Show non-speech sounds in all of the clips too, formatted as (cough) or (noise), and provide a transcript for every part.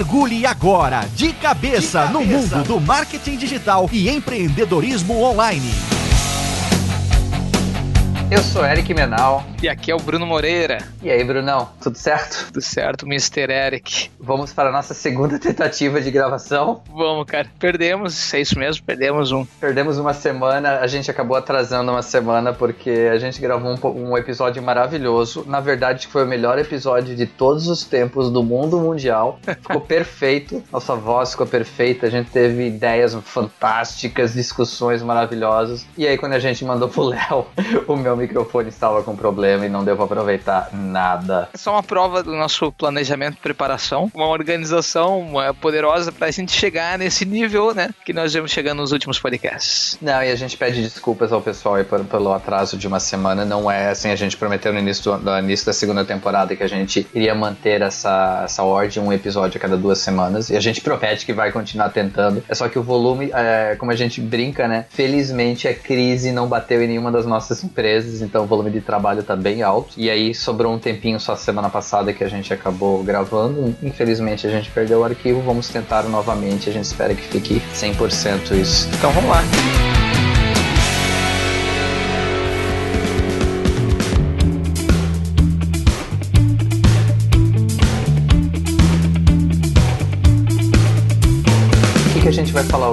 Mergulhe agora de cabeça, de cabeça. no mundo do marketing digital e empreendedorismo online. Eu sou Eric Menal. E aqui é o Bruno Moreira. E aí, Brunão, tudo certo? Tudo certo, Mr. Eric. Vamos para a nossa segunda tentativa de gravação. Vamos, cara. Perdemos, é isso mesmo, perdemos um. Perdemos uma semana, a gente acabou atrasando uma semana porque a gente gravou um, um episódio maravilhoso. Na verdade, foi o melhor episódio de todos os tempos do mundo mundial. Ficou (laughs) perfeito, nossa voz ficou perfeita, a gente teve ideias fantásticas, discussões maravilhosas. E aí, quando a gente mandou pro Léo, (laughs) o meu microfone estava com problema e não pra aproveitar nada. É só uma prova do nosso planejamento e preparação, uma organização poderosa pra gente chegar nesse nível, né, que nós vamos chegando nos últimos podcasts. Não, e a gente pede desculpas ao pessoal aí pelo atraso de uma semana, não é assim, a gente prometeu no início, do, no início da segunda temporada que a gente iria manter essa, essa ordem, um episódio a cada duas semanas, e a gente promete que vai continuar tentando, é só que o volume, é, como a gente brinca, né, felizmente a crise não bateu em nenhuma das nossas empresas, então o volume de trabalho tá bem alto. E aí sobrou um tempinho só semana passada que a gente acabou gravando. Infelizmente a gente perdeu o arquivo. Vamos tentar novamente. A gente espera que fique 100% isso. Então vamos lá.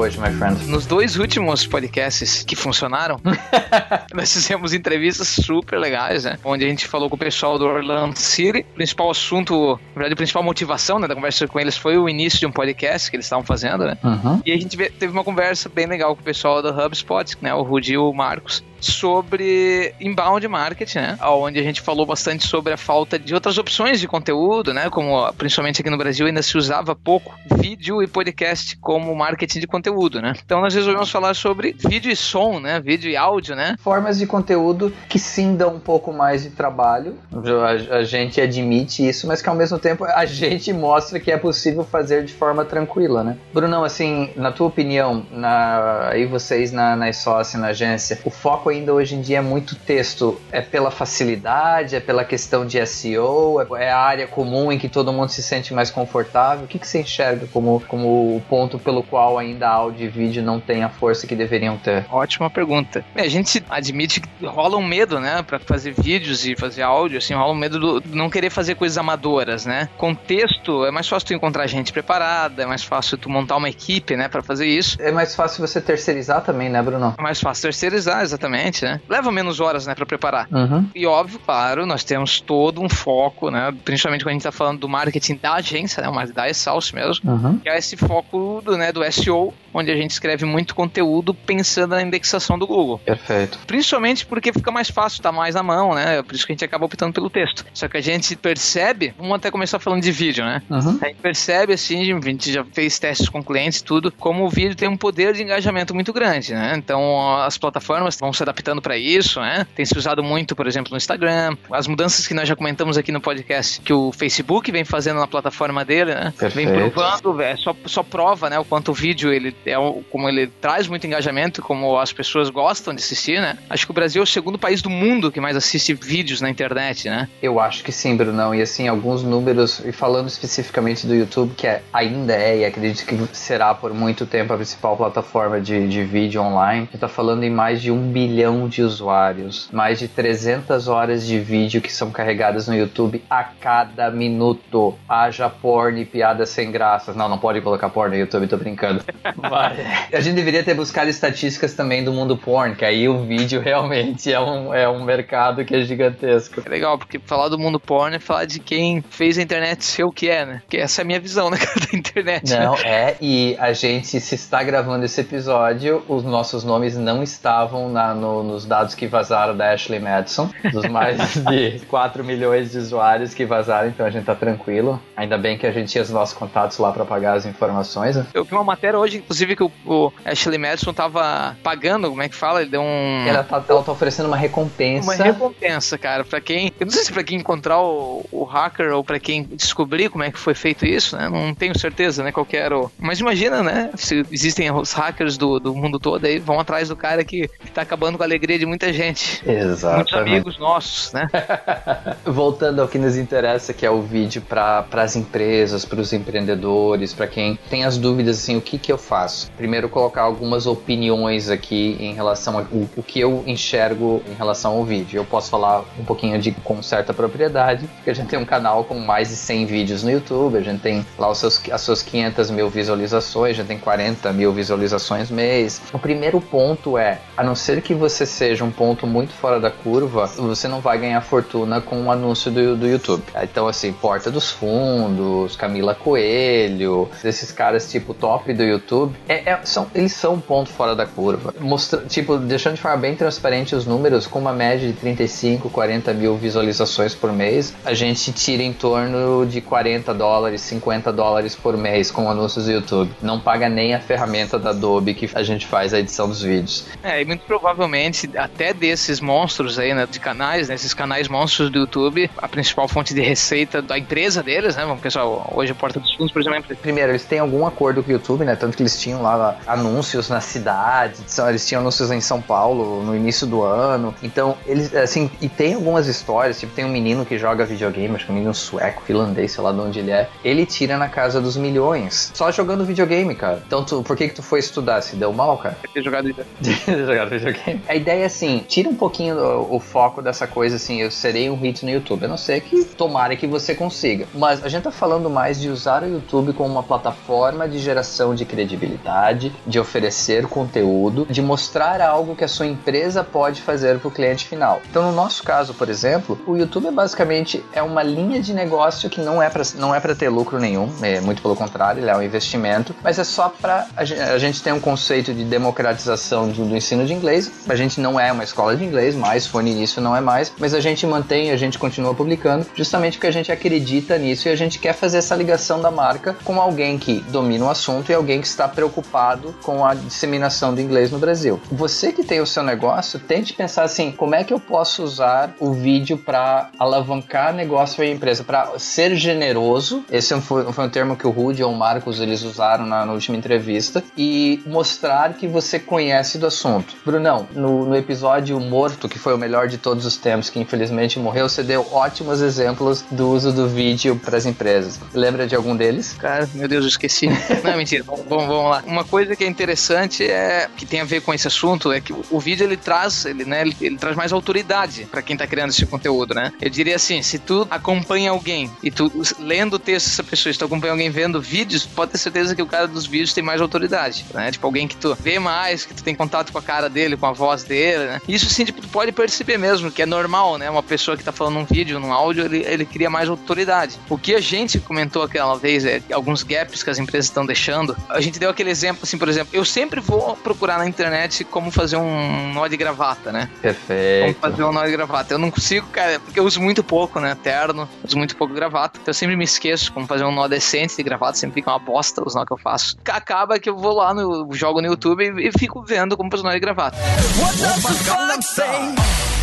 Hoje, my friend? Nos dois últimos podcasts que funcionaram, (laughs) nós fizemos entrevistas super legais, né? Onde a gente falou com o pessoal do Orlando City. O principal assunto, na verdade, a principal motivação né, da conversa com eles foi o início de um podcast que eles estavam fazendo, né? Uhum. E a gente teve uma conversa bem legal com o pessoal do HubSpot, né? O Rudi e o Marcos sobre inbound marketing, né? Onde a gente falou bastante sobre a falta de outras opções de conteúdo, né? Como principalmente aqui no Brasil ainda se usava pouco vídeo e podcast como marketing de conteúdo, né? Então nós resolvemos falar sobre vídeo e som, né? Vídeo e áudio, né? Formas de conteúdo que sim dão um pouco mais de trabalho. A, a gente admite isso, mas que ao mesmo tempo a gente mostra que é possível fazer de forma tranquila, né? Brunão, assim, na tua opinião, na, aí vocês na, na sócia, na agência, o foco foco ainda hoje em dia é muito texto. É pela facilidade, é pela questão de SEO, é a área comum em que todo mundo se sente mais confortável. O que, que você enxerga como, como o ponto pelo qual ainda áudio e vídeo não tem a força que deveriam ter? Ótima pergunta. A gente admite que rola um medo, né, para fazer vídeos e fazer áudio, assim, rola um medo do não querer fazer coisas amadoras, né? Com texto é mais fácil tu encontrar gente preparada, é mais fácil tu montar uma equipe, né, para fazer isso. É mais fácil você terceirizar também, né, Bruno? É mais fácil terceirizar, exatamente né? Leva menos horas, né, para preparar. Uhum. E óbvio, claro, nós temos todo um foco, né, principalmente quando a gente tá falando do marketing da agência, né, mas da Exaust mesmo, uhum. que é esse foco do, né, do SEO, onde a gente escreve muito conteúdo pensando na indexação do Google. Perfeito. Principalmente porque fica mais fácil, tá mais na mão, né? Por isso que a gente acaba optando pelo texto. Só que a gente percebe, vamos até começar falando de vídeo, né? Uhum. A gente percebe, assim, a gente já fez testes com clientes e tudo, como o vídeo tem um poder de engajamento muito grande, né? Então as plataformas vão se adaptando para isso, né? Tem se usado muito, por exemplo, no Instagram. As mudanças que nós já comentamos aqui no podcast, que o Facebook vem fazendo na plataforma dele, né? Perfeito. Vem provando, é, só, só prova, né? O quanto o vídeo ele é como ele traz muito engajamento, como as pessoas gostam de assistir, né? Acho que o Brasil é o segundo país do mundo que mais assiste vídeos na internet, né? Eu acho que sim, Brunão. E assim, alguns números, e falando especificamente do YouTube, que é, ainda é, e acredito que será por muito tempo a principal plataforma de, de vídeo online, a gente tá falando em mais de um bilhão de usuários, mais de 300 horas de vídeo que são carregadas no YouTube a cada minuto. Haja porn e piadas sem graças. Não, não pode colocar porn no YouTube, tô brincando. (laughs) A gente deveria ter buscado estatísticas também do mundo porn, que aí o vídeo (laughs) realmente é um, é um mercado que é gigantesco. É legal, porque falar do mundo porn é falar de quem fez a internet ser o que é, né? Que essa é a minha visão, (laughs) né, da internet. Não, né? é, e a gente, se está gravando esse episódio, os nossos nomes não estavam na, no, nos dados que vazaram da Ashley Madison, dos mais de (laughs) 4 milhões de usuários que vazaram, então a gente tá tranquilo. Ainda bem que a gente tinha os nossos contatos lá para pagar as informações. Né? Eu vi uma matéria hoje, inclusive, que o, o Ashley Madison tava pagando, como é que fala? Ele deu um. Ela tá, ela tá oferecendo uma recompensa. Uma recompensa, cara, pra quem. Eu não sei se pra quem encontrar o, o hacker ou pra quem descobrir como é que foi feito isso, né? Não tenho certeza, né? Qual era o. Mas imagina, né? Se existem os hackers do, do mundo todo aí, vão atrás do cara que, que tá acabando com a alegria de muita gente. Exato. Muitos amigos nossos, né? (laughs) Voltando ao que nos interessa, que é o vídeo para as empresas, para os empreendedores, para quem tem as dúvidas assim, o que que eu faço? Primeiro colocar algumas opiniões aqui em relação ao o que eu enxergo em relação ao vídeo. Eu posso falar um pouquinho de com certa propriedade, porque a gente tem um canal com mais de 100 vídeos no YouTube, a gente tem lá os seus, as suas 500 mil visualizações, gente tem 40 mil visualizações mês. O primeiro ponto é, a não ser que você seja um ponto muito fora da curva, você não vai ganhar fortuna com o um anúncio do, do YouTube. Então, assim, Porta dos Fundos, Camila Coelho, esses caras tipo top do YouTube, é, é, são, eles são um ponto fora da curva. Mostra, tipo, deixando de forma bem transparente os números, com uma média de 35, 40 mil visualizações por mês, a gente tira em torno de 40 dólares, 50 dólares por mês com anúncios do YouTube. Não paga nem a ferramenta da Adobe que a gente faz a edição dos vídeos. É, e muito provavelmente, até desses monstros aí, né, de canais, né, esses canais monstros do YouTube, a principal fonte de receita da empresa deles, né, vamos pensar, hoje a Porta dos Fundos, por exemplo. Primeiro, eles têm algum acordo com o YouTube, né, tanto que eles tinham lá anúncios na cidade, eles tinham anúncios em São Paulo no início do ano, então eles, assim, e tem algumas histórias, tipo, tem um menino que joga videogame, acho que é um menino sueco, finlandês, sei lá de onde ele é, ele tira na casa dos milhões, só jogando videogame, cara. Então, tu, por que que tu foi estudar? Se deu mal, cara? Ter jogado (laughs) jogado videogame. A ideia é assim, tira um pouquinho o, o, foco dessa coisa assim, eu serei um hit no YouTube. A não ser que tomara que você consiga. Mas a gente tá falando mais de usar o YouTube como uma plataforma de geração de credibilidade, de oferecer conteúdo, de mostrar algo que a sua empresa pode fazer para o cliente final. Então, no nosso caso, por exemplo, o YouTube é basicamente é uma linha de negócio que não é para não é para ter lucro nenhum, é muito pelo contrário, ele é um investimento, mas é só para a, gente tem um conceito de democratização do ensino de inglês. A gente não é uma escola de inglês, mais foi no início, não é mais, mas a gente mantém, a gente continua publicando, justamente porque a gente acredita nisso e a gente quer fazer essa ligação da marca com alguém que domina o assunto e alguém que está preocupado com a disseminação do inglês no Brasil. Você que tem o seu negócio, tente pensar assim, como é que eu posso usar o vídeo para alavancar negócio e empresa, para ser generoso. Esse foi, foi um termo que o Rudy e o Marcos eles usaram na, na última entrevista e mostrar que você conhece do assunto. Brunão, no, no episódio Morto, que foi o melhor de todos os tempos, que infelizmente morreu, você deu ótimos exemplos do uso do vídeo para as empresas. Lembra de algum deles? Cara, meu Deus, eu esqueci. (laughs) Não, mentira. Bom, vamos lá. Uma coisa que é interessante é que tem a ver com esse assunto é que o vídeo ele traz, ele, né, ele, ele traz mais autoridade para quem tá criando esse conteúdo, né? Eu diria assim, se tu acompanha alguém e tu lendo o texto dessa pessoa, se tu acompanha alguém vendo vídeos, pode ter certeza que o cara dos vídeos tem mais autoridade, né? Tipo alguém que tu vê mais, que tu tem contato com a cara dele, com a voz dele, né? Isso sim, tipo, tu pode perceber mesmo que é normal, né? Uma pessoa que tá falando num vídeo, num áudio, ele, ele cria mais autoridade. O que a gente comentou aquela vez é alguns gaps que as empresas estão deixando. A gente deu aquele exemplo, assim, por exemplo, eu sempre vou procurar na internet como fazer um nó de gravata, né? Perfeito. Como fazer um nó de gravata. Eu não consigo, cara, porque eu uso muito pouco, né? Terno, uso muito pouco gravata. Então eu sempre me esqueço como fazer um nó decente de gravata, sempre fica uma bosta os nó que eu faço. Acaba que eu vou lá no jogo no YouTube e, e fico vendo como fazer um nó de gravata. What does the say?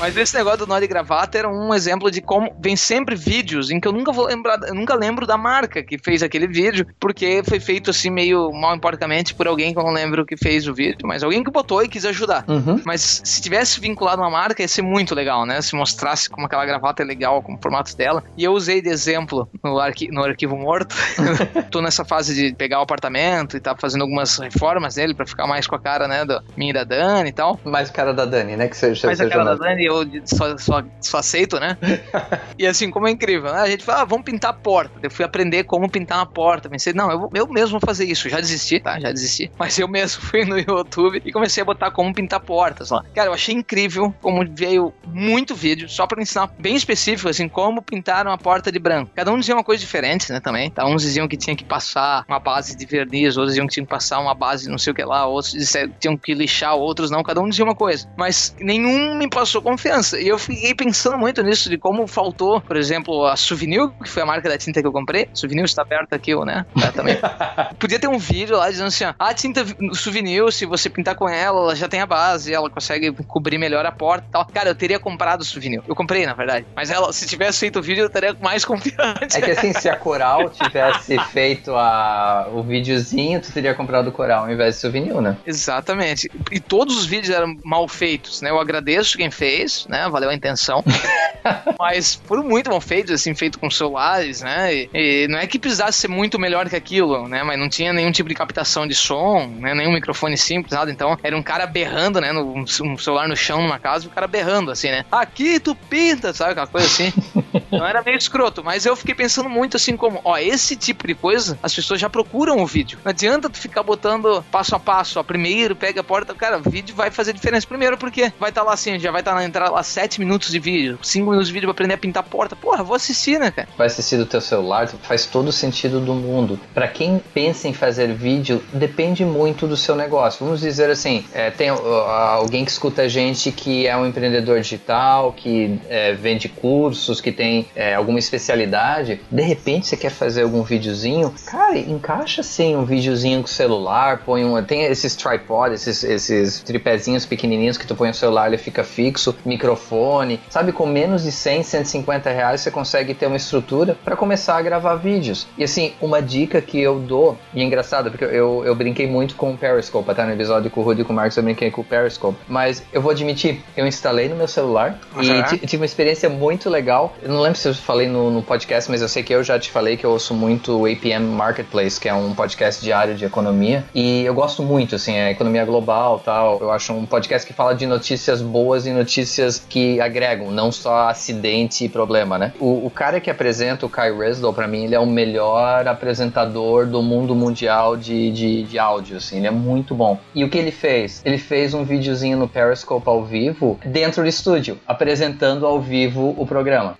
Mas esse negócio do nó de gravata era um exemplo de como vem sempre vídeos em que eu nunca vou lembrar, eu nunca lembro da marca que fez aquele vídeo, porque foi feito assim meio mal importadamente por alguém que eu não lembro que fez o vídeo, mas alguém que botou e quis ajudar. Uhum. Mas se tivesse vinculado uma marca, ia ser muito legal, né? Se mostrasse como aquela gravata é legal, com o formato dela. E eu usei de exemplo no, arqui no arquivo morto. (laughs) Tô nessa fase de pegar o apartamento e tá fazendo algumas reformas nele para ficar mais com a cara, né, da minha e da Dani e tal. Mais cara da Dani, né? Que seja, mais a cara da Dani eu só, só, só aceito, né? (laughs) e assim, como é incrível, né? A gente fala, ah, vamos pintar a porta. Eu fui aprender como pintar uma porta. Pensei, não, eu, eu mesmo vou fazer isso. Já desisti, tá? Já desisti. (laughs) Mas eu mesmo fui no YouTube e comecei a botar como pintar portas lá. Cara, eu achei incrível como veio muito vídeo só pra ensinar bem específico, assim, como pintar uma porta de branco. Cada um dizia uma coisa diferente, né, também. Tá? Uns diziam que tinha que passar uma base de verniz, outros diziam que tinha que passar uma base não sei o que lá, outros diziam, tinham que lixar, outros não. Cada um dizia uma coisa. Mas nenhum me passou com confiança. E eu fiquei pensando muito nisso, de como faltou, por exemplo, a Souvenir, que foi a marca da tinta que eu comprei. Souvenir está aberto aqui, né? Tá, também. (laughs) Podia ter um vídeo lá dizendo assim, ó, a tinta Souvenir, se você pintar com ela, ela já tem a base, ela consegue cobrir melhor a porta e tal. Cara, eu teria comprado o Souvenir. Eu comprei, na verdade. Mas ela, se tivesse feito o vídeo, eu teria mais (laughs) confiante. É que assim, se a Coral tivesse (laughs) feito a, o videozinho, tu teria comprado o Coral ao invés de Souvenir, né? Exatamente. E todos os vídeos eram mal feitos, né? Eu agradeço quem fez, né? Valeu a intenção. (laughs) Mas foram muito mal feitos, assim, feito com celulares, né? E, e, não é que precisasse ser muito melhor que aquilo, né? Mas não tinha nenhum tipo de captação de som, né? Nenhum microfone simples, nada. Então era um cara berrando, né? No, um celular no chão numa casa e o cara berrando, assim, né? Aqui tu pinta, sabe? Aquela coisa assim. (laughs) Então era meio escroto. Mas eu fiquei pensando muito assim, como, ó, esse tipo de coisa, as pessoas já procuram o vídeo. Não adianta tu ficar botando passo a passo, ó, primeiro pega a porta. Cara, o vídeo vai fazer diferença. Primeiro, porque vai estar tá lá assim, já vai estar tá na entrada lá 7 minutos de vídeo, 5 minutos de vídeo pra aprender a pintar porta. Porra, vou assistir, né, cara? Vai assistir do teu celular, faz todo o sentido do mundo. Para quem pensa em fazer vídeo, depende muito do seu negócio. Vamos dizer assim, é, tem uh, alguém que escuta a gente que é um empreendedor digital, que é, vende cursos, que tem é, alguma especialidade. De repente você quer fazer algum videozinho, cara, encaixa sim um videozinho com celular, põe um, tem esses tripod, esses, esses tripézinhos pequenininhos que tu põe o celular, ele fica fixo, microfone, sabe, com menos de 100, 150 reais você consegue ter uma estrutura para começar a gravar vídeos. E assim, uma dica que eu dou, e é engraçado, porque eu, eu brinquei muito com o Periscope, até no episódio com o Rudy e com o Marcos eu brinquei com o Periscope, mas eu vou admitir, eu instalei no meu celular uhum. e tive uma experiência muito legal. Eu não lembro se eu falei no, no, podcast, mas eu sei que eu já te falei que eu ouço muito o APM Marketplace, que é um podcast diário de economia, e eu gosto muito, assim, é economia global tal. Eu acho um podcast que fala de notícias boas e notícias que agregam, não só acidente e problema, né? O, o cara que apresenta, o Kai Reslow, para mim, ele é o melhor apresentador do mundo mundial de, de, de áudio, assim, ele é muito bom. E o que ele fez? Ele fez um videozinho no Periscope ao vivo, dentro do estúdio, apresentando ao vivo o programa.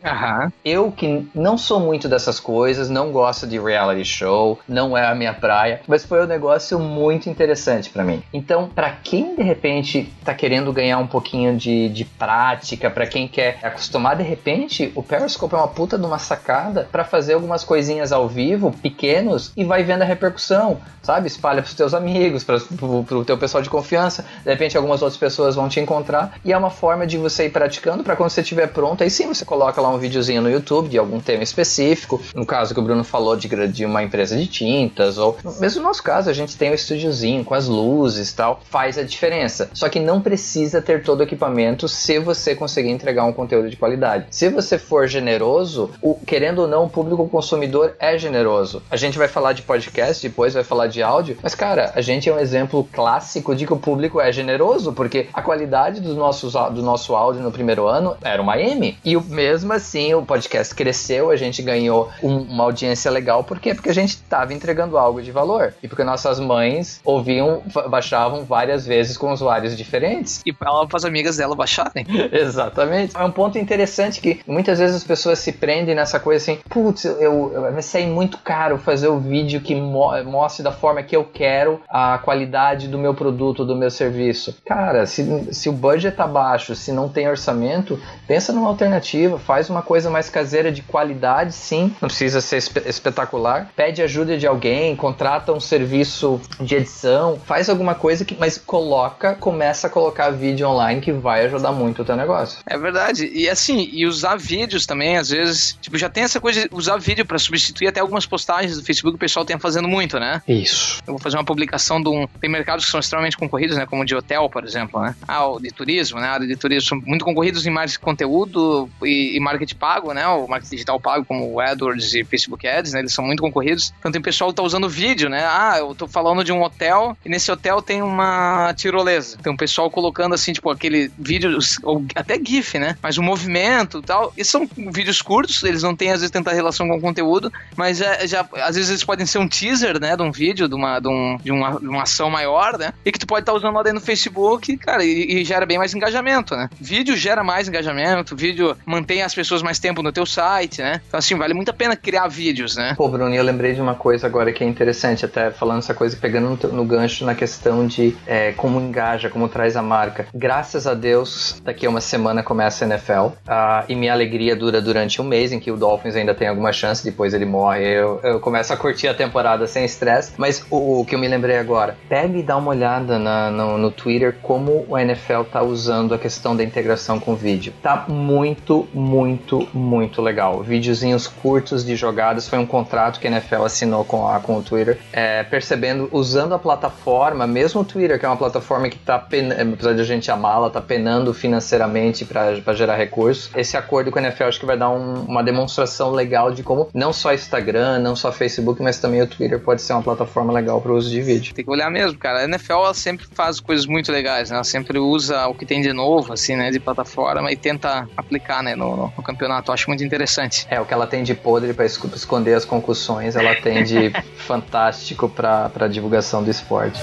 Eu que não sou muito dessas coisas, não gosto de reality show, não é a minha praia, mas foi um negócio muito interessante para mim. Então, para quem de repente tá querendo ganhar um pouquinho de, de prática, para quem quer acostumar de repente, o Periscope é uma puta de uma sacada para fazer algumas coisinhas ao vivo, pequenos, e vai vendo a repercussão, sabe? Espalha pros teus amigos, pra, pro, pro teu pessoal de confiança, de repente algumas outras pessoas vão te encontrar, e é uma forma de você ir praticando para quando você estiver pronto, aí sim você coloca lá um videozinho no YouTube de algum tema específico, no caso que o Bruno falou de, de uma empresa de tintas, ou mesmo no nosso caso, a gente tem um estúdiozinho com as luzes e tal, faz a diferença. Só que não precisa ter todo o equipamento se você conseguir entregar um conteúdo de qualidade. Se você for generoso, o, querendo ou não, o público consumidor é generoso. A gente vai falar de podcast, depois vai falar de áudio, mas cara, a gente é um exemplo clássico de que o público é generoso, porque a qualidade dos nossos, do nosso áudio no primeiro ano era uma M. E mesmo assim, o podcast cresceu, a gente ganhou um, uma audiência legal, por quê? Porque a gente estava entregando algo de valor. E porque nossas mães ouviam, baixavam várias vezes com usuários diferentes. E para as amigas dela baixarem. (laughs) Exatamente. É um ponto interessante que muitas vezes as pessoas se prendem nessa coisa assim, putz, eu, eu, vai sair muito caro fazer o vídeo que mo mostre da forma que eu quero a qualidade do meu produto, do meu serviço. Cara, se, se o budget tá baixo, se não tem orçamento, pensa numa alternativa, faz uma coisa mais caseira de qualidade, sim, não precisa ser espe espetacular. Pede ajuda de alguém, contrata um serviço de edição, faz alguma coisa que, mas coloca, começa a colocar vídeo online que vai ajudar muito o teu negócio. É verdade. E assim, e usar vídeos também, às vezes, tipo, já tem essa coisa de usar vídeo para substituir até algumas postagens do Facebook que o pessoal tem fazendo muito, né? Isso. Eu vou fazer uma publicação de um. Tem mercados que são extremamente concorridos, né? Como o de hotel, por exemplo, né? Ah, o de turismo, né? A área de turismo são muito concorridos em marketing de conteúdo e, e marketing pago, né? O marketing digital pago, como o AdWords e Facebook Ads, né? Eles são muito concorridos. Então tem pessoal que tá usando vídeo, né? Ah, eu tô falando de um hotel e nesse hotel tem uma tirolesa. Tem um pessoal colocando assim, tipo, aquele vídeo, ou até GIF, né? Mas o movimento e tal. E são vídeos curtos, eles não têm às vezes tanta relação com o conteúdo, mas é, já, às vezes eles podem ser um teaser, né? De um vídeo, de uma, de, um, de uma, de uma ação maior, né? E que tu pode estar tá usando lá dentro no Facebook, cara, e, e gera bem mais engajamento, né? Vídeo gera mais engajamento, vídeo mantém as pessoas mais tempo no teu site, né? Então, assim, vale muito a pena criar vídeos, né? Pô, Bruno, eu lembrei de uma coisa agora que é interessante, até falando essa coisa, pegando no, no gancho na questão de é, como engaja, como traz a marca. Graças a Deus, Daqui a uma semana começa a NFL. Uh, e minha alegria dura durante um mês, em que o Dolphins ainda tem alguma chance, depois ele morre. Eu, eu começo a curtir a temporada sem estresse. Mas o, o, que eu me lembrei agora, pega e dá uma olhada na, no, no Twitter como o NFL tá usando a questão da integração com o vídeo. Tá muito, muito, muito legal. Videozinhos curtos de jogadas. Foi um contrato que a NFL assinou com, a, com o Twitter. É, percebendo, usando a plataforma, mesmo o Twitter, que é uma plataforma que tá, apesar de a gente amá-la, tá penando financeiramente para gerar recursos. Esse acordo com a NFL acho que vai dar um, uma demonstração legal de como não só Instagram, não só Facebook, mas também o Twitter pode ser uma plataforma legal para o uso de vídeo. Tem que olhar mesmo, cara. A NFL ela sempre faz coisas muito legais, né? Ela sempre usa o que tem de novo, assim, né, de plataforma e tenta aplicar, né, no, no campeonato. Eu acho muito interessante. É, o que ela tem de podre para esconder as concussões, ela tem de (laughs) fantástico para divulgação do esporte.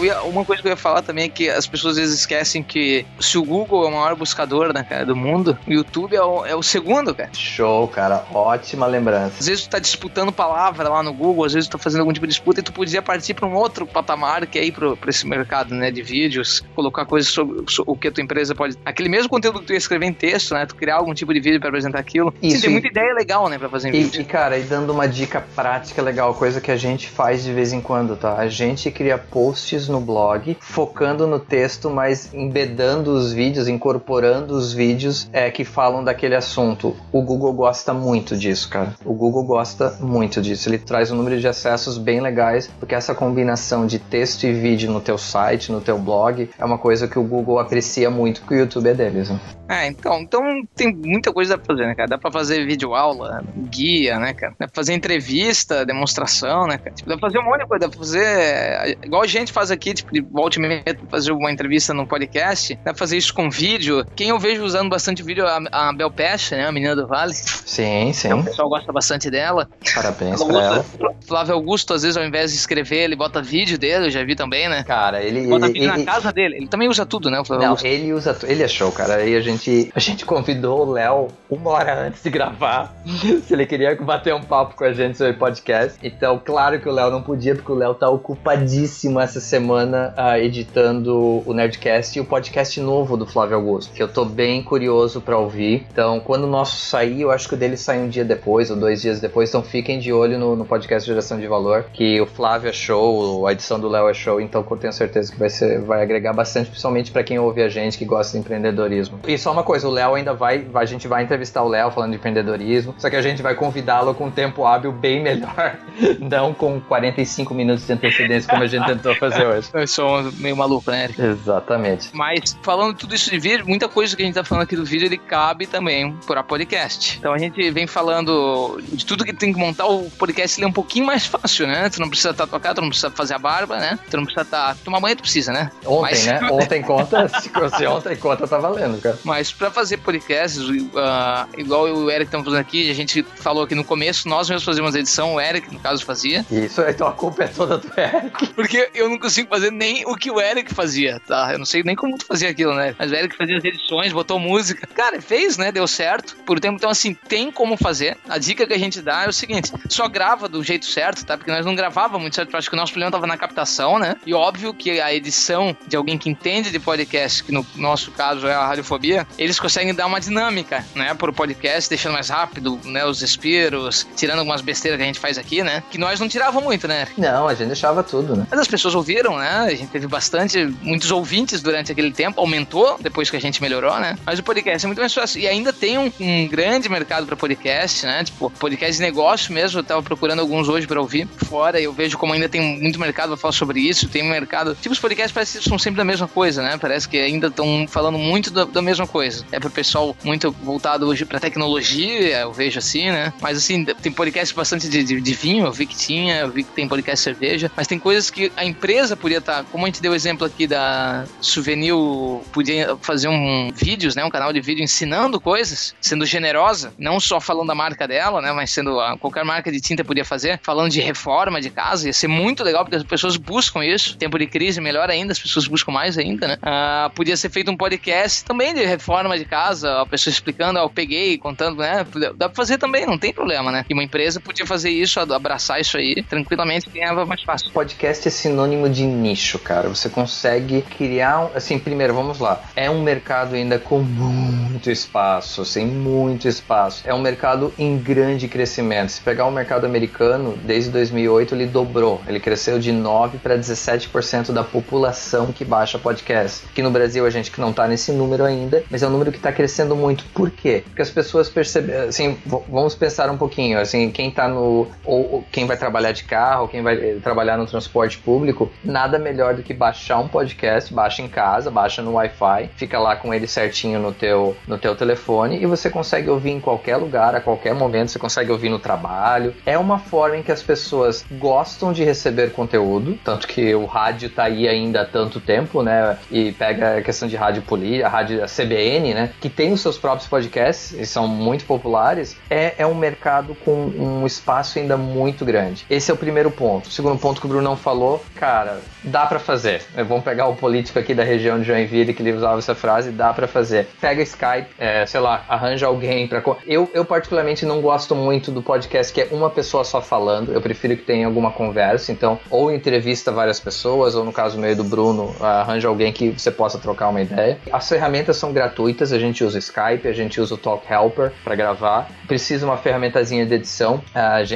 Ia, uma coisa que eu ia falar também é que as pessoas às vezes esquecem que se o Google é o maior buscador né, cara, do mundo, o YouTube é o, é o segundo, cara. Show, cara. Ótima lembrança. Às vezes tu tá disputando palavra lá no Google, às vezes tu tá fazendo algum tipo de disputa e tu podia partir para um outro patamar que é ir para esse mercado, né, de vídeos, colocar coisas sobre, sobre, o que a tua empresa pode... Aquele mesmo conteúdo que tu ia escrever em texto, né, tu criar algum tipo de vídeo para apresentar aquilo. Isso. Sim, tem muita ideia legal, né, para fazer em e, vídeo. E, cara, e dando uma dica prática legal, coisa que a gente faz de vez em quando, tá? A gente cria posts no blog focando no texto, mas embedando os vídeos, incorporando os vídeos é, que falam daquele assunto. O Google gosta muito disso, cara. O Google gosta muito disso. Ele traz um número de acessos bem legais, porque essa combinação de texto e vídeo no teu site, no teu blog, é uma coisa que o Google aprecia muito, porque o YouTube é deles. Né? É, então, então tem muita coisa pra fazer, né, cara? Dá pra fazer vídeo aula, guia, né, cara? Dá pra fazer entrevista, demonstração, né, cara? Tipo, dá pra fazer um monte de coisa, dá pra fazer. Igual a gente faz aqui, tipo, de volte e fazer uma entrevista no podcast, dá pra fazer isso com vídeo. Quem eu vejo usando bastante vídeo é a, a Bel né? A menina do Vale. Sim, sim. Então, o pessoal gosta bastante dela. Parabéns ela pra ela. Flávio Augusto, às vezes, ao invés de escrever, ele bota vídeo dele, eu já vi também, né? Cara, ele. Bota ele, vídeo ele, na casa dele. Ele também usa tudo, né? O Flávio Não, Augusto. ele usa Ele é show, cara. Aí a gente gente, a gente convidou o Léo uma hora antes de gravar, (laughs) se ele queria bater um papo com a gente sobre podcast. Então, claro que o Léo não podia, porque o Léo tá ocupadíssimo essa semana uh, editando o Nerdcast e o podcast novo do Flávio Augusto, que eu tô bem curioso para ouvir. Então, quando o nosso sair, eu acho que o dele sai um dia depois ou dois dias depois, então fiquem de olho no, no podcast Geração de Valor, que o Flávio é show, a edição do Léo é show, então eu tenho certeza que vai, ser, vai agregar bastante, principalmente para quem ouve a gente que gosta de empreendedorismo. E só uma coisa, o Léo ainda vai, a gente vai entrevistar o Léo falando de empreendedorismo, só que a gente vai convidá-lo com um tempo hábil bem (laughs) melhor, não com 45 minutos de antecedência como a gente tentou fazer hoje. (laughs) Eu sou meio maluco, né, Eric? Exatamente. Mas falando tudo isso de vídeo, muita coisa que a gente tá falando aqui do vídeo, ele cabe também para podcast. Então a gente vem falando de tudo que tem que montar o podcast ele é um pouquinho mais fácil, né? Tu não precisa estar tocado, tu não precisa fazer a barba, né? Tu não precisa estar. Tomar banho, tu precisa, né? Ontem, Mas... né? (laughs) Ontem conta, se ontem conta, tá valendo, cara. Mas pra fazer podcasts, uh, igual o Eric estamos fazendo aqui, a gente falou aqui no começo, nós mesmos fazíamos a edição, o Eric, no caso, fazia. Isso, então a culpa é toda do Eric. (laughs) Porque eu não consigo fazer nem o que o Eric fazia, tá? Eu não sei nem como tu fazia aquilo, né? Mas o Eric fazia as edições, botou música. Cara, fez, né? Deu certo. Por tempo, então, assim, tem como fazer. A dica que a gente dá é o seguinte: só grava do jeito certo, tá? Porque nós não gravávamos muito certo. Eu acho que o nosso problema tava na captação, né? E óbvio que a edição de alguém que entende de podcast, que no nosso caso é a radiofobia, eles conseguem dar uma dinâmica, né, pro podcast, deixando mais rápido, né, os expiros, tirando algumas besteiras que a gente faz aqui, né, que nós não tirávamos muito, né? Não, a gente deixava tudo, né? Mas as pessoas ouviram, né? A gente teve bastante, muitos ouvintes durante aquele tempo, aumentou depois que a gente melhorou, né? Mas o podcast é muito mais fácil. E ainda tem um, um grande mercado para podcast, né? Tipo, podcast de negócio mesmo, eu tava procurando alguns hoje para ouvir fora, e eu vejo como ainda tem muito mercado pra falar sobre isso, tem um mercado... Tipo, os podcasts parece que são sempre da mesma coisa, né? Parece que ainda estão falando muito da, da mesma coisa. É pro pessoal muito voltado hoje pra tecnologia, eu vejo assim, né? Mas assim, tem podcast bastante de, de, de, vinho, eu vi que tinha, eu vi que tem podcast cerveja, mas tem coisas que a empresa podia estar, tá, como a gente deu o exemplo aqui da Souvenir, podia fazer um vídeos, né? Um canal de vídeo ensinando coisas, sendo generosa, não só falando da marca dela, né? Mas sendo a, qualquer marca de tinta podia fazer, falando de reforma de casa, ia ser muito legal, porque as pessoas buscam isso. Tempo de crise, melhor ainda, as pessoas buscam mais ainda, né? Ah, podia ser feito um podcast também de reforma de casa, a pessoa explicando, ah, eu peguei, contando, né? Dá pra fazer também, não tem problema, né? E uma empresa podia fazer isso, abraçar isso aí tranquilamente, ganhava mais fácil. Podcast é sinônimo de nicho, cara. Você consegue criar, assim, primeiro, vamos lá. É um mercado ainda com muito espaço, assim, muito espaço. É um mercado em grande crescimento. Se pegar o mercado americano, desde 2008 ele dobrou. Ele cresceu de 9 para 17% da população que baixa podcast. Aqui no Brasil a gente que não tá nesse número ainda, mas é um número que está crescendo muito. Por quê? Porque as pessoas percebem, assim, vamos pensar um pouquinho, assim, quem tá no ou quem vai trabalhar de carro, quem vai eh, trabalhar no transporte público, nada melhor do que baixar um podcast, baixa em casa, baixa no Wi-Fi, fica lá com ele certinho no teu no teu telefone e você consegue ouvir em qualquer lugar, a qualquer momento, você consegue ouvir no trabalho. É uma forma em que as pessoas gostam de receber conteúdo, tanto que o rádio tá aí ainda há tanto tempo, né? E pega a questão de rádio política, a rádio a Né? Que tem os seus próprios podcasts e são muito populares. É, é um mercado com um espaço ainda muito grande. Esse é o primeiro ponto. O segundo ponto que o Bruno não falou, cara, dá para fazer. Vamos pegar o político aqui da região de Joinville que ele usava essa frase, dá para fazer. Pega Skype, é, sei lá, arranja alguém para eu, eu particularmente não gosto muito do podcast que é uma pessoa só falando. Eu prefiro que tenha alguma conversa. Então, ou entrevista várias pessoas, ou no caso meio do Bruno, arranja alguém que você possa trocar uma ideia. As ferramentas são gratuitas, a gente usa Skype, a gente usa o Talk Helper para gravar. Precisa uma ferramentazinha de edição.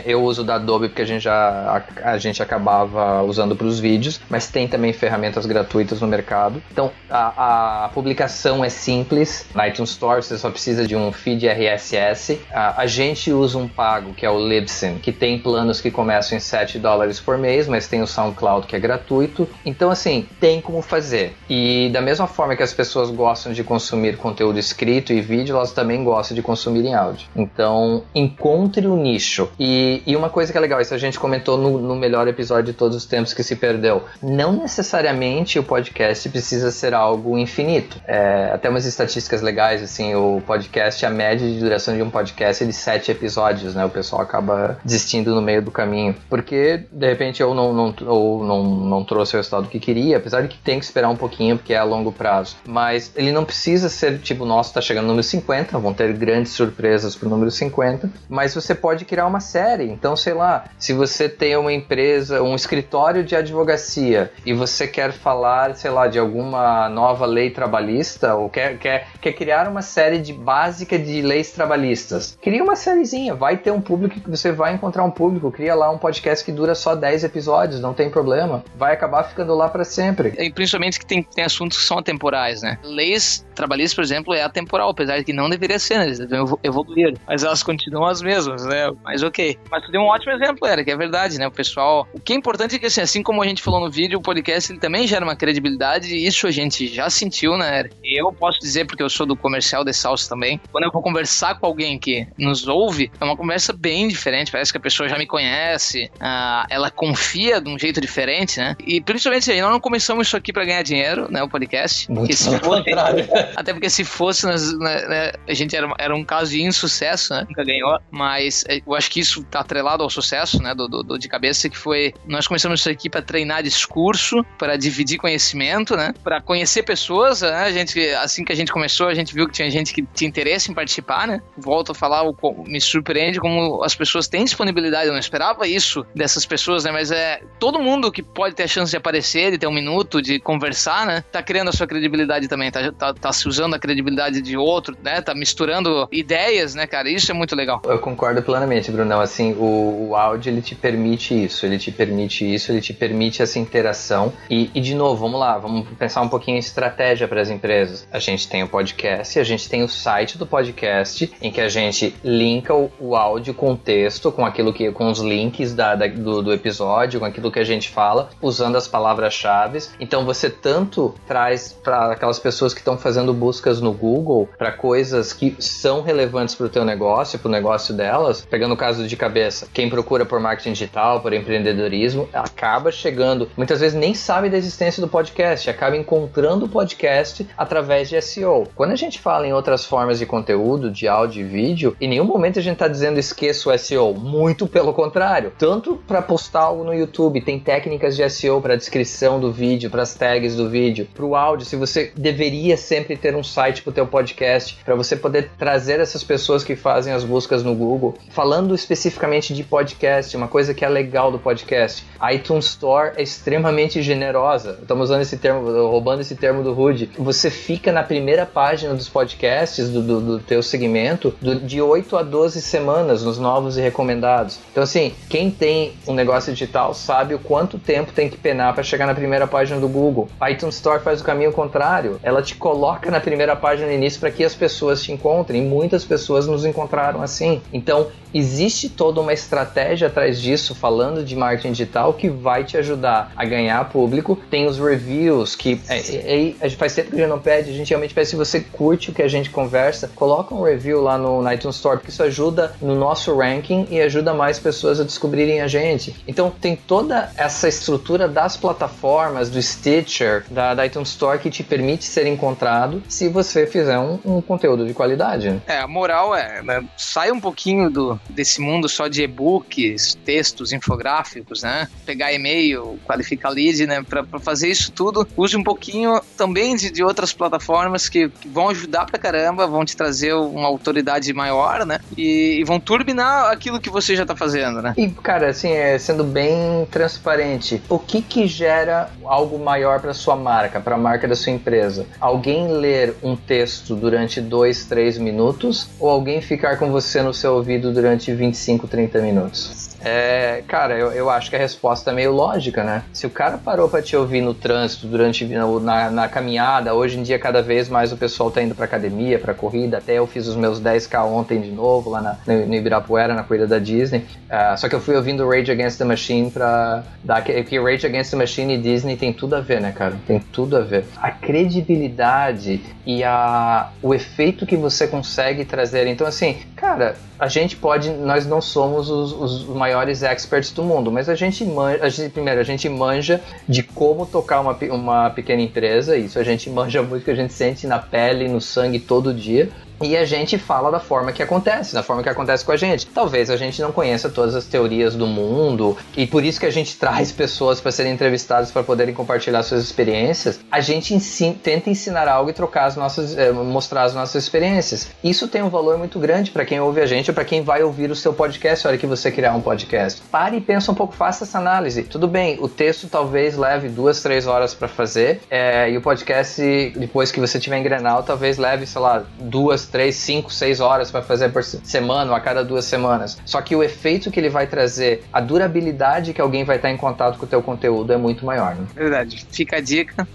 Eu uso da Adobe porque a gente já a, gente acabava usando para os vídeos, mas tem também ferramentas gratuitas no mercado. Então, a, a publicação é simples. Na iTunes Store você só precisa de um feed RSS. A, a gente usa um pago que é o Libsyn, que tem planos que começam em 7 dólares por mês, mas tem o SoundCloud que é gratuito. Então, assim, tem como fazer. E da mesma forma que as pessoas gostam de consumir conteúdo escrito e vídeo, elas também gostam de consumir em áudio. Então, encontre o nicho. E, e uma coisa que é legal, isso a gente comentou no, no melhor episódio de todos os tempos que se perdeu. Não necessariamente o podcast precisa ser algo infinito. É, até umas estatísticas legais, assim, o podcast, a média de duração de um podcast é de sete episódios, né? O pessoal acaba desistindo no meio do caminho. Porque, de repente, ou não, não, ou não, não trouxe o resultado que queria, apesar de que tem que esperar um pouquinho, porque é a longo prazo. Mas ele não precisa ser tipo, nossa, tá chegando no número 50, vão ter grandes surpresas pro número 50, mas você pode criar uma série. Então, sei lá, se você tem uma empresa, um escritório de advocacia e você quer falar, sei lá, de alguma nova lei trabalhista ou quer, quer, quer criar uma série de básica de leis trabalhistas, cria uma sériezinha, vai ter um público que você vai encontrar um público, cria lá um podcast que dura só 10 episódios, não tem problema, vai acabar ficando lá para sempre. E principalmente que tem, tem assuntos que são atemporais, né? Leis trabalhistas, por exemplo, é atemporal, apesar de que não deveria ser, né? Eles deveriam evoluir, mas elas continuam as mesmas, né? Mas ok. Mas tu deu um ótimo exemplo, era que é verdade, né? O pessoal. O que é importante é que, assim, assim como a gente falou no vídeo, o podcast ele também gera uma credibilidade e isso a gente já sentiu, né? Eu posso dizer, porque eu sou do comercial de salsa também, quando eu vou conversar com alguém que nos ouve, é uma conversa bem diferente, parece que a pessoa já me conhece, uh, ela confia de um jeito diferente, né? E principalmente aí, nós não começamos isso aqui para ganhar dinheiro, né? O podcast. Muito se fosse, (laughs) até porque se fosse, nós, né, né, a gente era, era um caso de insucesso, né? Nunca ganhou, mas eh, eu acho que isso tá atrelado ao sucesso, né? Do, do, do de cabeça, que foi, nós começamos isso aqui para treinar discurso, para dividir conhecimento, né? Para conhecer pessoas, né? A gente, assim que a gente começou, a gente viu que tinha gente que tinha interesse em participar, né? Volto a falar, me surpreende como as pessoas têm disponibilidade. Eu não esperava isso dessas pessoas, né? Mas é todo mundo que pode ter a chance de aparecer, de ter um minuto, de conversar, né? Tá criando a sua credibilidade também, tá, tá, tá se usando a credibilidade de outro, né? Tá misturando ideias, né, cara? Isso é muito legal. Eu concordo plenamente, Brunão. Assim, o, o áudio ele te permite isso, ele te permite isso, ele te permite essa interação. E, e de novo, vamos lá, vamos pensar um pouquinho em estratégia para as empresas. A gente tem o podcast, a gente tem o site do podcast, em que a gente linka o, o áudio com o texto, com aquilo que, com os links da, da do, do episódio, com aquilo que a gente fala, usando as palavras-chave. Então você tanto traz para aquelas pessoas que estão fazendo buscas no Google para coisas que são relevantes para o teu negócio, para o negócio delas. Pegando o caso de cabeça, quem procura por marketing digital, por empreendedorismo, acaba chegando, muitas vezes nem sabe da existência do podcast, acaba encontrando o podcast através de SEO. Quando a gente fala em outras formas de conteúdo, de áudio e vídeo, em nenhum momento a gente está dizendo esqueça o SEO, muito pelo contrário. Tanto para postar algo no YouTube, tem técnicas de SEO para descrição do vídeo, para as tags do vídeo, para o áudio, se você deveria sempre ter ter um site para o teu podcast, para você poder trazer essas pessoas que fazem as buscas no Google. Falando especificamente de podcast, uma coisa que é legal do podcast, a iTunes Store é extremamente generosa. Estamos usando esse termo, roubando esse termo do Rude. Você fica na primeira página dos podcasts do, do, do teu segmento do, de 8 a 12 semanas nos novos e recomendados. Então, assim, quem tem um negócio digital sabe o quanto tempo tem que penar para chegar na primeira página do Google. A iTunes Store faz o caminho contrário. Ela te coloca na primeira página no início para que as pessoas te encontrem. E muitas pessoas nos encontraram assim. Então, existe toda uma estratégia atrás disso, falando de marketing digital, que vai te ajudar a ganhar público. Tem os reviews, que é, é, é, faz tempo que a gente não pede, a gente realmente pede se você curte o que a gente conversa, coloca um review lá no, iTunes Store, porque isso ajuda no nosso ranking e ajuda mais pessoas a descobrirem a gente. Então tem toda essa estrutura das plataformas, do Stitcher, da, da iTunes Store que te permite ser encontrado se você fizer um, um conteúdo de qualidade. É, a moral é, né, sai um pouquinho do, desse mundo só de e-books, textos, infográficos, né? Pegar e-mail, qualificar lead, né? Para fazer isso tudo, use um pouquinho também de, de outras plataformas que, que, vão ajudar pra caramba, vão te trazer uma autoridade maior, né? E, e vão turbinar aquilo que você já tá fazendo, né? E, cara, assim, é, sendo bem transparente, o que que gera algo maior para sua marca, para a marca da sua empresa? Alguém ler um texto durante dois, três minutos ou alguém ficar com você no seu ouvido durante 25, 30 minutos? É, cara, eu, eu acho que a resposta é meio lógica, né? Se o cara parou para te ouvir no trânsito, durante na, na, caminhada, hoje em dia cada vez mais o pessoal tá indo pra academia, pra corrida, até eu fiz os meus 10k ontem de novo lá na, no, no Ibirapuera, na corrida da Disney. Uh, só que eu fui ouvindo Rage Against the Machine pra dar que Rage Against the Machine e Disney tem tudo a ver, né, cara? Tem tudo a ver. A credibilidade e a, o efeito que você consegue trazer. Então, assim, cara, a gente pode, nós não somos os, os maiores experts do mundo, mas a gente manja, a gente, primeiro, a gente manja de como tocar uma, uma pequena empresa, isso a gente manja muito, que a gente sente na pele, no sangue todo dia e a gente fala da forma que acontece, da forma que acontece com a gente. Talvez a gente não conheça todas as teorias do mundo e por isso que a gente (laughs) traz pessoas para serem entrevistadas para poderem compartilhar suas experiências. A gente tenta ensinar algo e trocar as nossas, é, mostrar as nossas experiências. Isso tem um valor muito grande para quem ouve a gente ou para quem vai ouvir o seu podcast, a hora que você criar um podcast. Pare e pensa um pouco, faça essa análise. Tudo bem, o texto talvez leve duas, três horas para fazer é, e o podcast depois que você tiver engrenado talvez leve, sei lá, duas, três, cinco, seis horas para fazer por semana ou a cada duas semanas. Só que o efeito que ele vai trazer, a durabilidade que alguém vai estar em contato com o teu conteúdo é muito maior. Né? Verdade. Fica a dica.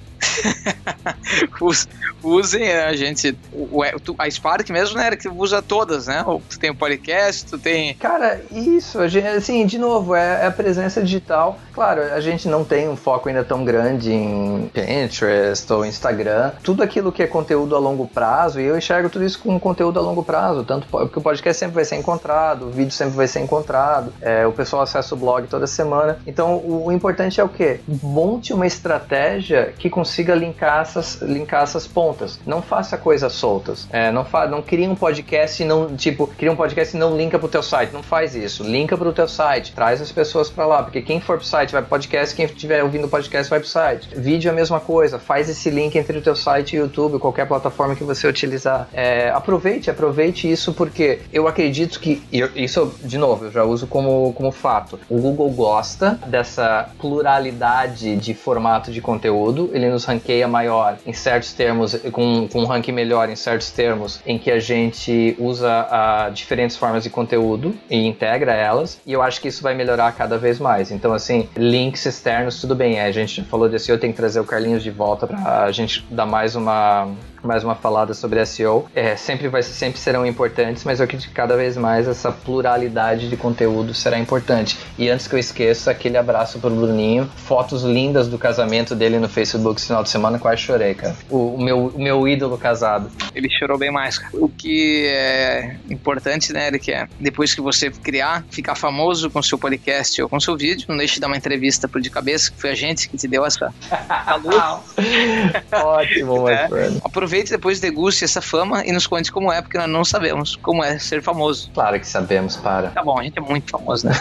(laughs) Usem a gente. O, a Spark mesmo, né, que usa todas, né? Tu tem o podcast, tu tem. Cara, isso, assim, de novo, é, é, a presença digital. Claro, a gente não tem um foco ainda tão grande em Pinterest ou Instagram. Tudo aquilo que é conteúdo a longo prazo, e eu enxergo tudo isso como conteúdo a longo prazo, tanto porque o podcast sempre vai ser encontrado, o vídeo sempre vai ser encontrado, é, o pessoal acessa o blog toda semana. Então, o, o importante é o quê? Monte uma estratégia que consiga linkar essas, linkar essas pontas. Não faça coisas soltas. É, não, fa não crie um podcast e não, tipo, cria um podcast e não linka pro teu site. Não faz isso. Linka pro teu site. Traz as pessoas para lá. Porque quem for pro site vai pro podcast, quem estiver ouvindo podcast vai pro site. Vídeo é a mesma coisa. Faz esse link entre o teu site e o YouTube, qualquer plataforma que você utilizar. É, aproveite, aproveite isso porque eu acredito que, isso de novo, eu já uso como, como fato. O Google gosta dessa pluralidade de formato de conteúdo. Ele nos ranqueia maior em certos termos, com, com um ranking melhor em certos termos, em que a gente usa uh, diferentes formas de conteúdo e integra elas, e eu acho que isso vai melhorar cada vez mais. Então, assim, links externos, tudo bem, é, a gente falou desse, eu tenho que trazer o Carlinhos de volta para a gente dar mais uma mais uma falada sobre SEO. É, sempre, vai, sempre serão importantes, mas eu acredito que cada vez mais essa pluralidade de conteúdo será importante. E antes que eu esqueça, aquele abraço pro Bruninho, fotos lindas do casamento dele no Facebook esse final de semana, quase chorei, cara. O, o meu, o meu ídolo casado. Ele chorou bem mais, cara. O que é importante, né, Eric, é depois que você criar, ficar famoso com seu podcast ou com seu vídeo, não deixe de dar uma entrevista pro De Cabeça, que foi a gente que te deu essa (laughs) luz. Ótimo, my é. Aproveite depois, deguste essa fama e nos conte como é, porque nós não sabemos como é ser famoso. Claro que sabemos, para. Tá bom, a gente é muito famoso, né?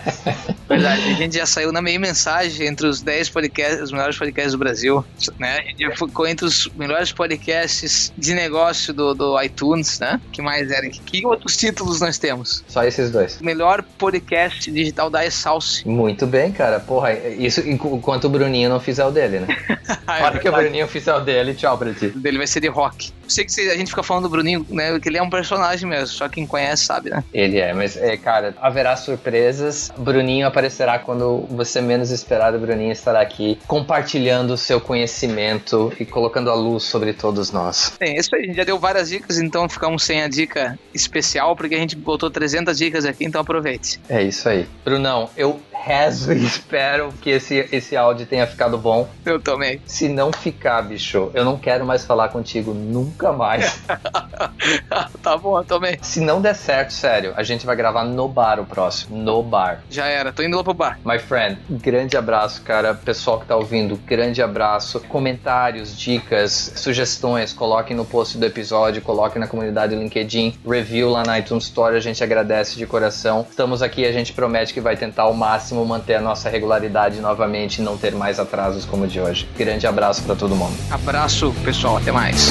(laughs) Verdade, a gente já saiu na meia mensagem entre os 10 podcasts, os melhores podcasts do Brasil, né? A gente já ficou entre os melhores podcasts de negócio do, do iTunes, né? que mais, Eric? Que outros títulos nós temos? Só esses dois. Melhor podcast digital da Essalce. Muito bem, cara. Porra, isso enquanto o Bruninho não fizer o dele, né? (laughs) É Hora que o verdade. Bruninho fizer o dele, tchau pra ti. Dele vai ser de rock. Sei que a gente fica falando do Bruninho, né? Que ele é um personagem mesmo, só quem conhece sabe, né? Ele é, mas, é, cara, haverá surpresas. Bruninho aparecerá quando você menos esperar. O Bruninho estará aqui compartilhando o seu conhecimento e colocando a luz sobre todos nós. Bem, isso aí, a gente já deu várias dicas, então ficamos sem a dica especial, porque a gente botou 300 dicas aqui, então aproveite. É isso aí. Brunão, eu rezo e (laughs) espero que esse, esse áudio tenha ficado bom. Eu também. Se não ficar, bicho, eu não quero mais falar contigo nunca mais. (laughs) tá bom, eu também. Se não der certo, sério, a gente vai gravar no bar o próximo. No bar. Já era, tô indo lá pro bar. My friend, grande abraço, cara. Pessoal que tá ouvindo, grande abraço. Comentários, dicas, sugestões, coloquem no post do episódio, coloquem na comunidade do LinkedIn, review lá na iTunes Store, a gente agradece de coração. Estamos aqui, a gente promete que vai tentar ao máximo manter a nossa regularidade novamente e não ter mais atrasos como o de hoje. Grande abraço para todo mundo. Abraço, pessoal, até mais.